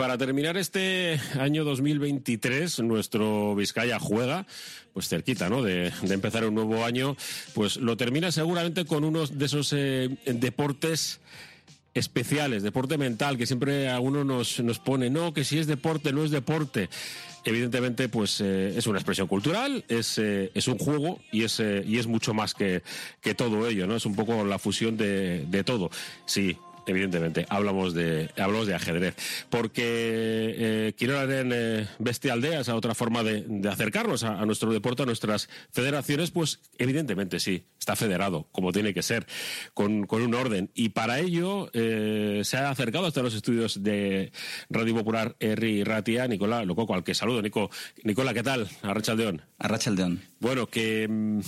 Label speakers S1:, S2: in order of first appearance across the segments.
S1: Para terminar este año 2023, nuestro Vizcaya juega, pues cerquita, ¿no? De, empezar un nuevo año, pues lo termina seguramente con uno de esos eh, deportes especiales, deporte mental, que siempre a uno nos, nos pone, no, que si es deporte, no es deporte. Evidentemente, pues eh, es una expresión cultural, es, eh, es un juego y es, y es mucho más que, que todo ello, ¿no? Es un poco la fusión de, de todo. Sí, evidentemente, hablamos de, hablamos de ajedrez. Porque eh, en eh, Bestia Aldea, esa otra forma de, acercarnos a, nuestro deporte, a nuestras federaciones, pues evidentemente sí, está federado, como tiene que ser, con, un orden. Y para ello eh, se ha acercado hasta los estudios de Radio Popular Erri Ratia, Nicola Lococo, al que saludo. Nico, Nicola, ¿qué tal? Arrachaldeón.
S2: Arrachaldeón.
S1: Bueno, que mm,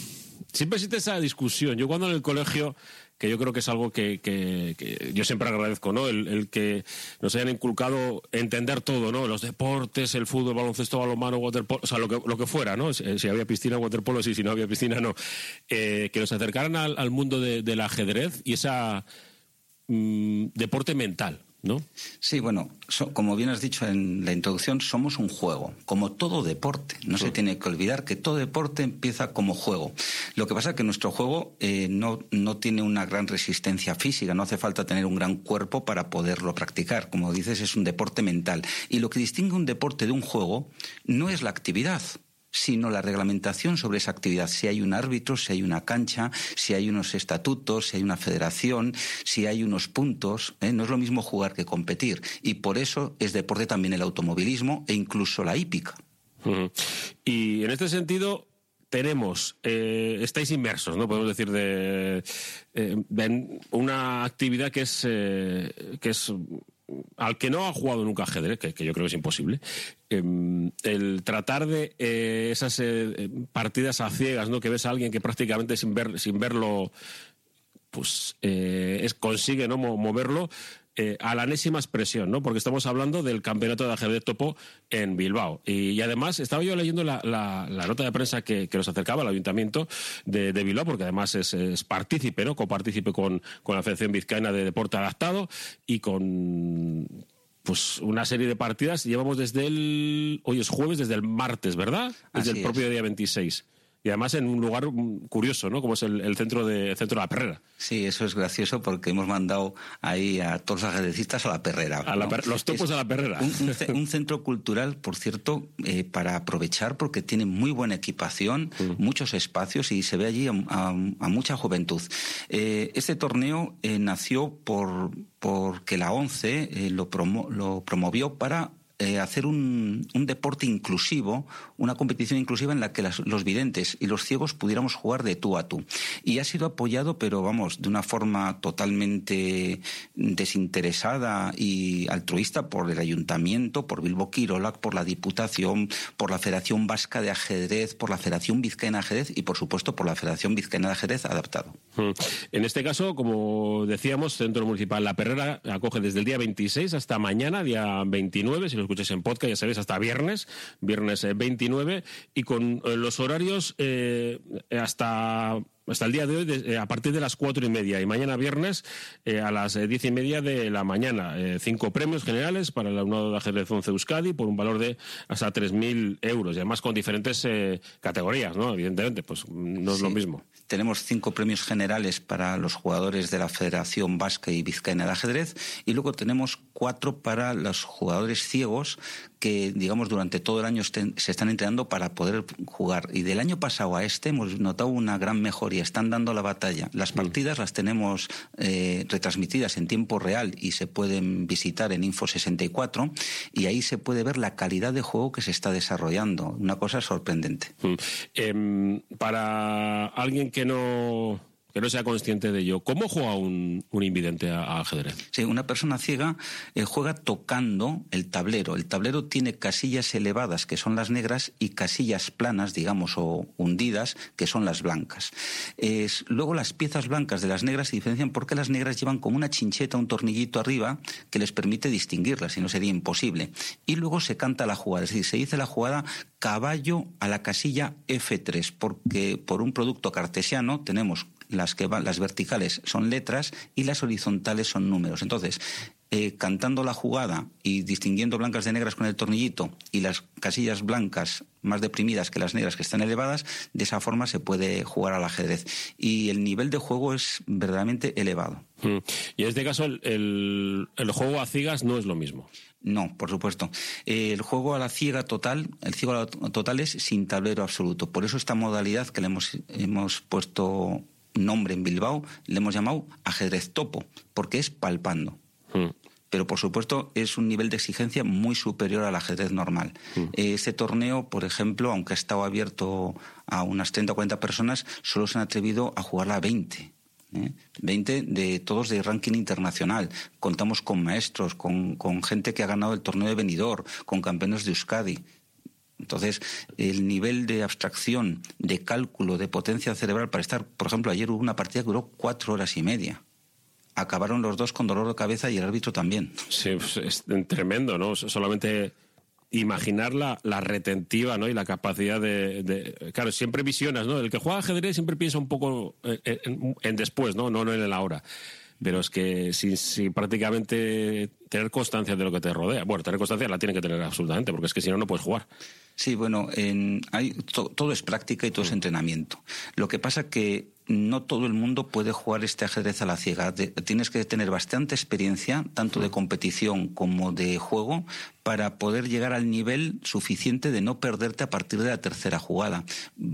S1: siempre existe esa discusión. Yo cuando en el colegio que yo creo que es algo que, que, yo siempre agradezco, ¿no? El, que nos hayan inculcado entender todo, ¿no? Los deportes, el fútbol, baloncesto, balonmano, waterpolo, o sea, lo que, lo que fuera, ¿no? Si, había piscina, waterpolo, sí, si no había piscina, no. Eh, que nos acercaran al, mundo del ajedrez y esa mm, deporte mental, ¿no?
S2: Sí, bueno, como bien has dicho en la introducción, somos un juego, como todo deporte. No se tiene que olvidar que todo deporte empieza como juego. Lo que pasa es que nuestro juego eh, no, no tiene una gran resistencia física, no hace falta tener un gran cuerpo para poderlo practicar. Como dices, es un deporte mental. Y lo que distingue un deporte de un juego no es la actividad, sino la reglamentación sobre esa actividad. Si hay un árbitro, si hay una cancha, si hay unos estatutos, si hay una federación, si hay unos puntos. ¿eh? No es lo mismo jugar que competir. Y por eso es deporte también el automovilismo e incluso la hípica.
S1: Y en este sentido, tenemos, eh, estáis inmersos, ¿no? Podemos decir de, eh, una actividad que es, que es al que no ha jugado nunca ajedrez, que, yo creo que es imposible, em, el tratar de eh, esas eh, partidas a ciegas, ¿no? Que ves a alguien que prácticamente sin ver, sin verlo, pues eh, consigue no moverlo, eh, a la enésima expresión, ¿no? Porque estamos hablando del campeonato de ajedrez topo en Bilbao. Y, además estaba yo leyendo la, nota de prensa que, nos acercaba al ayuntamiento de, Bilbao, porque además es, partícipe, ¿no? Copartícipe con, con la Federación Vizcaína de Deporte Adaptado y con pues una serie de partidas. Llevamos desde el. Hoy es jueves, desde el martes, ¿verdad? Desde el propio día 26 y además en un lugar curioso, ¿no? Como es el, centro de centro de la Perrera.
S2: Sí, eso es gracioso porque hemos mandado ahí a todos los ajedrecistas a la Perrera.
S1: A los topos a la Perrera.
S2: Un, centro cultural, por cierto, eh, para aprovechar porque tiene muy buena equipación, mm. muchos espacios y se ve allí a, mucha juventud. Eh, este torneo eh, nació por porque la ONCE lo, lo promovió para eh, hacer un, deporte inclusivo, una competición inclusiva en la que los videntes y los ciegos pudiéramos jugar de tú a tú. Y ha sido apoyado, pero vamos, de una forma totalmente desinteresada y altruista por el ayuntamiento, por Bilbo Quirolac, por la Diputación, por la Federación Vasca de Ajedrez, por la Federación Vizcaína de Ajedrez y, por supuesto, por la Federación Vizcaína de Ajedrez adaptado.
S1: Mm. En este caso, como decíamos, Centro Municipal La Perrera acoge desde el día 26 hasta mañana, día 29, si los escuches en podcast, ya sabéis, hasta viernes, viernes 29, eh, y con eh, los horarios eh, hasta hasta el día de hoy a partir de las cuatro y media y mañana viernes a las diez y media de la mañana. cinco premios generales para el alumnado de ajedrez 11 Euskadi por un valor de hasta 3.000 euros y además con diferentes categorías, ¿no? Evidentemente, pues no es lo mismo.
S2: Tenemos cinco premios generales para los jugadores de la Federación Vasca y Vizcaína de Ajedrez y luego tenemos cuatro para los jugadores ciegos que, digamos, durante todo el año se están entrenando para poder jugar. Y del año pasado a este hemos notado una gran mejoría. Están dando la batalla. Las mm. partidas las tenemos eh, retransmitidas en tiempo real y se pueden visitar en Info64 y ahí se puede ver la calidad de juego que se está desarrollando. Una cosa sorprendente.
S1: Mm. Em, para alguien que no que no sea consciente de ello. ¿Cómo juega un, un invidente a, ajedrez?
S2: Sí, una persona ciega eh, juega tocando el tablero. El tablero tiene casillas elevadas, que son las negras, y casillas planas, digamos, o hundidas, que son las blancas. Es, luego las piezas blancas de las negras se diferencian porque las negras llevan como una chincheta, un tornillito arriba, que les permite distinguirlas, si no sería imposible. Y luego se canta la jugada, es decir, se dice la jugada caballo a la casilla F3, porque por un producto cartesiano tenemos las que van, las verticales son letras y las horizontales son números. Entonces, eh, cantando la jugada y distinguiendo blancas de negras con el tornillito y las casillas blancas más deprimidas que las negras que están elevadas, de esa forma se puede jugar al ajedrez. Y el nivel de juego es verdaderamente elevado.
S1: Mm. Y en este caso el, juego a ciegas no es lo mismo.
S2: No, por supuesto. el juego a la ciega total, el ciego total es sin tablero absoluto. Por eso esta modalidad que le hemos, hemos puesto nombre en Bilbao, le hemos llamado ajedrez topo, porque es palpando. Mm. Pero por supuesto es un nivel de exigencia muy superior al ajedrez normal. Mm. Este torneo, por ejemplo, aunque ha estado abierto a unas 30 o 40 personas, solo se han atrevido a jugarla a 20. 20 ¿eh? de todos de ranking internacional. Contamos con maestros, con, con, gente que ha ganado el torneo de venidor, con campeones de Euskadi. Entonces, el nivel de abstracción, de cálculo, de potencia cerebral para estar, por ejemplo, ayer hubo una partida que duró cuatro horas y media. Acabaron los dos con dolor de cabeza y el árbitro también.
S1: Sí, pues es tremendo, ¿no? Solamente imaginar la, retentiva ¿no? y la capacidad de, Claro, siempre visionas, ¿no? El que juega ajedrez siempre piensa un poco en, después, ¿no? No, en el ahora. Pero es que si, prácticamente tener constancia de lo que te rodea. Bueno, tener constancia la tiene que tener absolutamente, porque es que si no, no puedes jugar.
S2: Sí, bueno, hay, todo es práctica y todo es mm. entrenamiento. Lo que pasa que no todo el mundo puede jugar este ajedrez a la ciega. tienes que tener bastante experiencia, tanto de mm. competición como de juego, para poder llegar al nivel suficiente de no perderte a partir de la tercera jugada.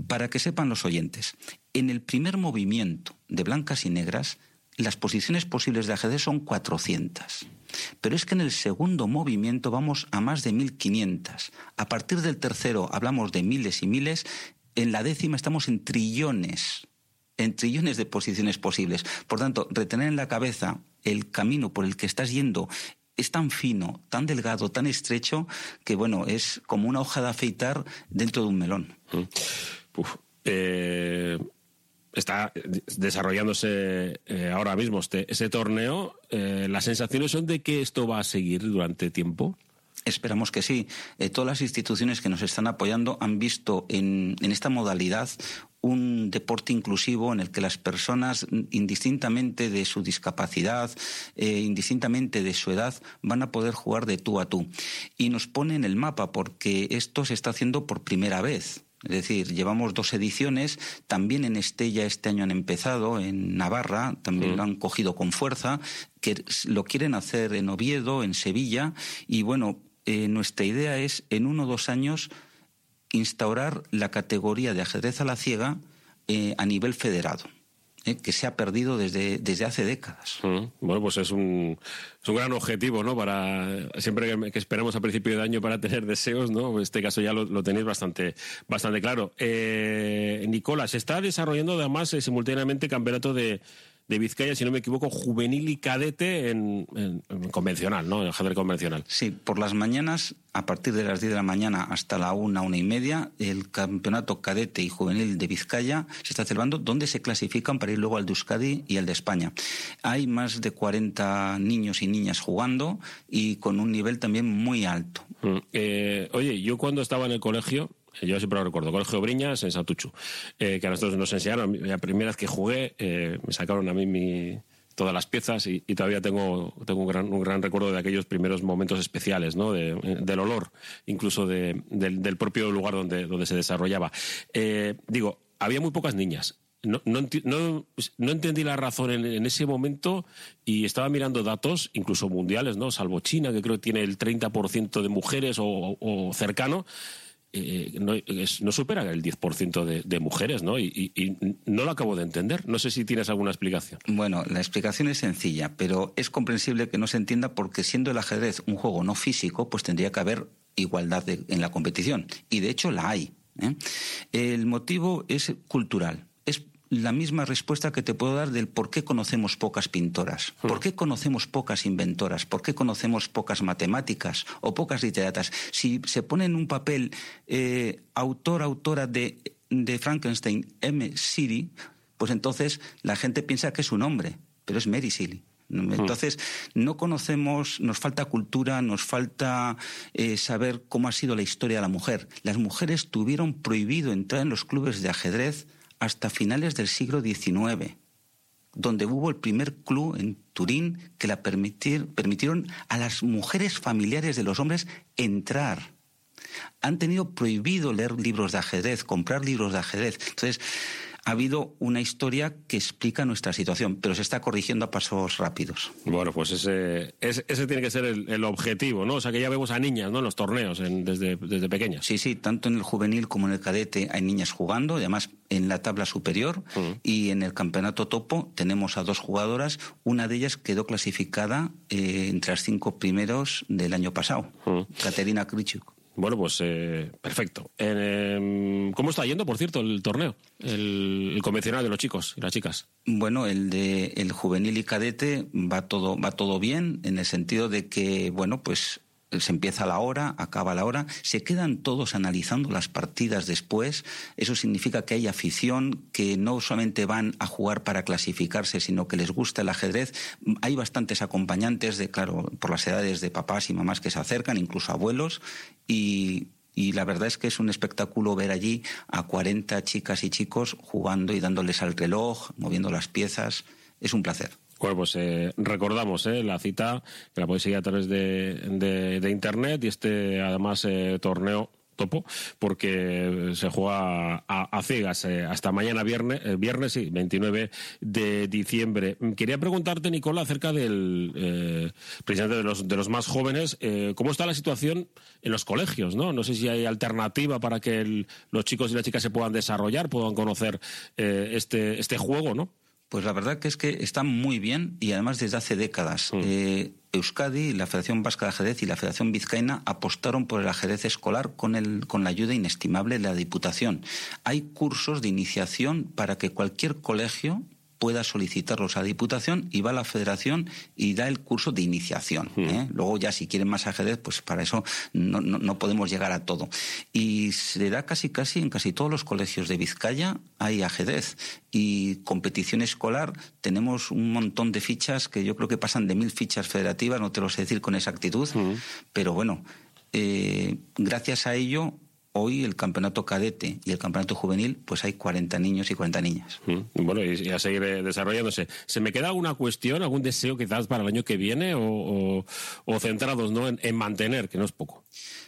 S2: Para que sepan los oyentes, en el primer movimiento de blancas y negras, las posiciones posibles de ajedrez son 400. Pero es que en el segundo movimiento vamos a más de 1500. A partir del tercero hablamos de miles y miles. En la décima estamos en trillones, en trillones de posiciones posibles. Por tanto, retener en la cabeza el camino por el que estás yendo es tan fino, tan delgado, tan estrecho, que bueno, es como una hoja de afeitar dentro de un melón. Mm.
S1: Eh, está desarrollándose eh, ahora mismo este, ese torneo. Eh, ¿Las sensaciones son de que esto va a seguir durante tiempo?
S2: Esperamos que sí. Eh, todas las instituciones que nos están apoyando han visto en, esta modalidad un deporte inclusivo en el que las personas, indistintamente de su discapacidad, indistintamente de su edad, van a poder jugar de tú a tú. Y nos pone en el mapa porque esto se está haciendo por primera vez. Es decir, llevamos dos ediciones, también en Estella este año han empezado, en Navarra también lo han cogido con fuerza, que lo quieren hacer en Oviedo, en Sevilla, y bueno, eh, nuestra idea es en uno o dos años instaurar la categoría de ajedrez a la ciega eh, a nivel federado. ¿Eh? que se ha perdido desde, desde hace décadas.
S1: Bueno, pues es un, es un gran objetivo, ¿no? Para siempre que, esperamos a principio de año para tener deseos, ¿no? En este caso ya lo, tenéis bastante, bastante claro. Eh, Nicolás, se está desarrollando además eh, simultáneamente campeonato de de Vizcaya, si no me equivoco, juvenil y cadete en, convencional, ¿no? En ajedrez convencional.
S2: Sí, por las mañanas, a partir de las 10 de la mañana hasta la una, una y media, el campeonato cadete y juvenil de Vizcaya se está celebrando, donde se clasifican para ir luego al de Euskadi y al de España. Hay más de 40 niños y niñas jugando y con un nivel también muy alto.
S1: Mm, eh, oye, yo cuando estaba en el colegio, yo siempre lo recuerdo, Colegio Briñas en Santuchu, eh, que a nosotros nos enseñaron, la primera vez que jugué, eh, me sacaron a mí todas las piezas y, todavía tengo, tengo un, gran, recuerdo de aquellos primeros momentos especiales, ¿no? del olor, incluso del, propio lugar donde, donde se desarrollaba. Eh, digo, había muy pocas niñas. No, no, no, entendí la razón en, ese momento y estaba mirando datos, incluso mundiales, ¿no? Salvo China, que creo que tiene el 30% de mujeres o cercano. Eh, no, supera el 10% de, de, mujeres, ¿no? Y, no lo acabo de entender. No sé si tienes alguna explicación.
S2: Bueno, la explicación es sencilla, pero es comprensible que no se entienda porque siendo el ajedrez un juego no físico, pues tendría que haber igualdad en la competición. Y de hecho la hay. ¿eh? El motivo es cultural la misma respuesta que te puedo dar del por qué conocemos pocas pintoras, por hmm. qué conocemos pocas inventoras, por qué conocemos pocas matemáticas o pocas literatas. Si se pone en un papel eh, autor, autora de, de Frankenstein, M. Siri, pues entonces la gente piensa que es un hombre, pero es Mary Shelley. Hmm. Entonces, no conocemos, nos falta cultura, nos falta eh, saber cómo ha sido la historia de la mujer. Las mujeres tuvieron prohibido entrar en los clubes de ajedrez hasta finales del siglo XIX. donde hubo el primer club en Turín que la permitir, permitieron a las mujeres familiares de los hombres entrar. Han tenido prohibido leer libros de ajedrez, comprar libros de ajedrez. Entonces, ha habido una historia que explica nuestra situación, pero se está corrigiendo a pasos rápidos.
S1: Bueno, pues ese, ese, tiene que ser el, objetivo, ¿no? O sea, que ya vemos a niñas, ¿no? En los torneos, desde, desde pequeñas.
S2: Sí, sí, tanto en el juvenil como en el cadete hay niñas jugando, además en la tabla superior, y en el campeonato topo tenemos a dos jugadoras, una de ellas quedó clasificada eh, entre las cinco primeros del año pasado, Katerina Krichuk.
S1: Bueno, pues eh, perfecto. Em, ¿Cómo está yendo, por cierto, el torneo? El, convencional de los chicos y las chicas.
S2: Bueno, el de el juvenil y cadete va todo va todo bien en el sentido de que bueno, pues se empieza la hora, acaba la hora, se quedan todos analizando las partidas después. Eso significa que hay afición, que no solamente van a jugar para clasificarse, sino que les gusta el ajedrez. Hay bastantes acompañantes de, claro, por las edades de papás y mamás que se acercan, incluso abuelos, y, la verdad es que es un espectáculo ver allí a 40 chicas y chicos jugando y dándoles al reloj, moviendo las piezas. Es un placer.
S1: Bueno, pues eh, recordamos eh, la cita, que la podéis seguir a través de, de, Internet y este, además, eh, torneo topo, porque se juega a, ciegas hasta mañana viernes, viernes, sí, 29 de diciembre. Quería preguntarte, Nicola, acerca del presidente de los, de los más jóvenes, ¿cómo está la situación en los colegios? No, no sé si hay alternativa para que los chicos y las chicas se puedan desarrollar, puedan conocer este, este juego, ¿no?
S2: Pues la verdad que es que está muy bien y además desde hace décadas. Mm. Eh, Euskadi, la Federación Vasca de Ajedrez y la Federación Vizcaína apostaron por el ajedrez escolar con, el, con la ayuda inestimable de la Diputación. Hay cursos de iniciación para que cualquier colegio pueda solicitarlos a Diputación y va a la Federación y da el curso de iniciación. Hmm. ¿eh? Luego ya si quieren más ajedrez, pues para eso no, no, podemos llegar a todo. Y se da casi casi en casi todos los colegios de Vizcaya hay ajedrez y competición escolar tenemos un montón de fichas que yo creo que pasan de mil fichas federativas, no te lo sé decir con exactitud, hmm. pero bueno, eh, gracias a ello Hoy el campeonato cadete y el campeonato juvenil, pues hay 40 niños y 40 niñas.
S1: Mm, bueno, y, a seguir desarrollándose. ¿Se me queda alguna cuestión, algún deseo quizás para el año que viene o, centrados ¿no? En, mantener, que no es poco?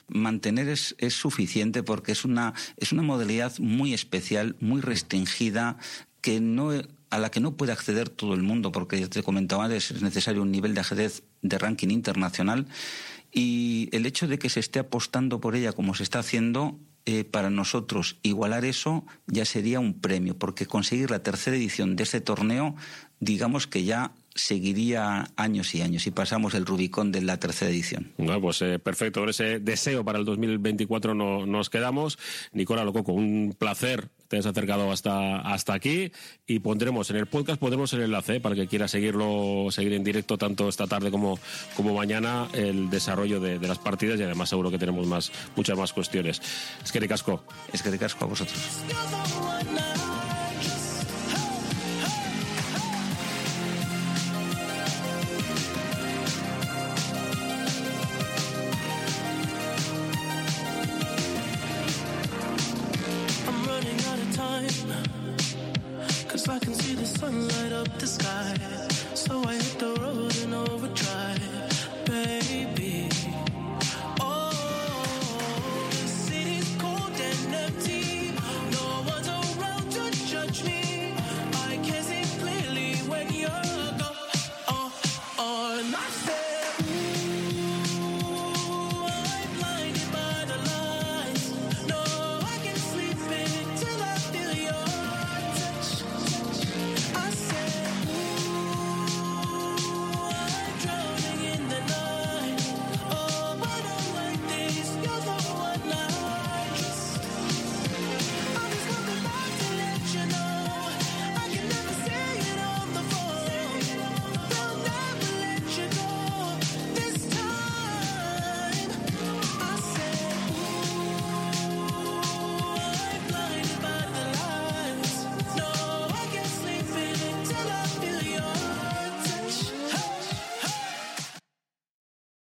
S2: Mantener es, es suficiente porque es una, es una modalidad muy especial, muy restringida, que no a la que no puede acceder todo el mundo, porque ya te comentaba antes, es necesario un nivel de ajedrez de ranking internacional y el hecho de que se esté apostando por ella como se está haciendo, eh, para nosotros igualar eso ya sería un premio, porque conseguir la tercera edición de este torneo, digamos que ya seguiría años y años y pasamos el Rubicón de la tercera edición.
S1: Bueno, pues eh, perfecto, ese deseo para el 2024 no, nos quedamos. Nicola Lococo, un placer te has acercado hasta, hasta aquí y pondremos en el podcast pondremos el enlace para que quiera seguirlo, seguir en directo tanto esta tarde como, como mañana el desarrollo de, las partidas y además seguro que tenemos más, muchas más cuestiones. Es que de casco.
S2: Es que de casco a vosotros. time.
S3: Cause I can see the sun light up the sky. So I hit the road and over.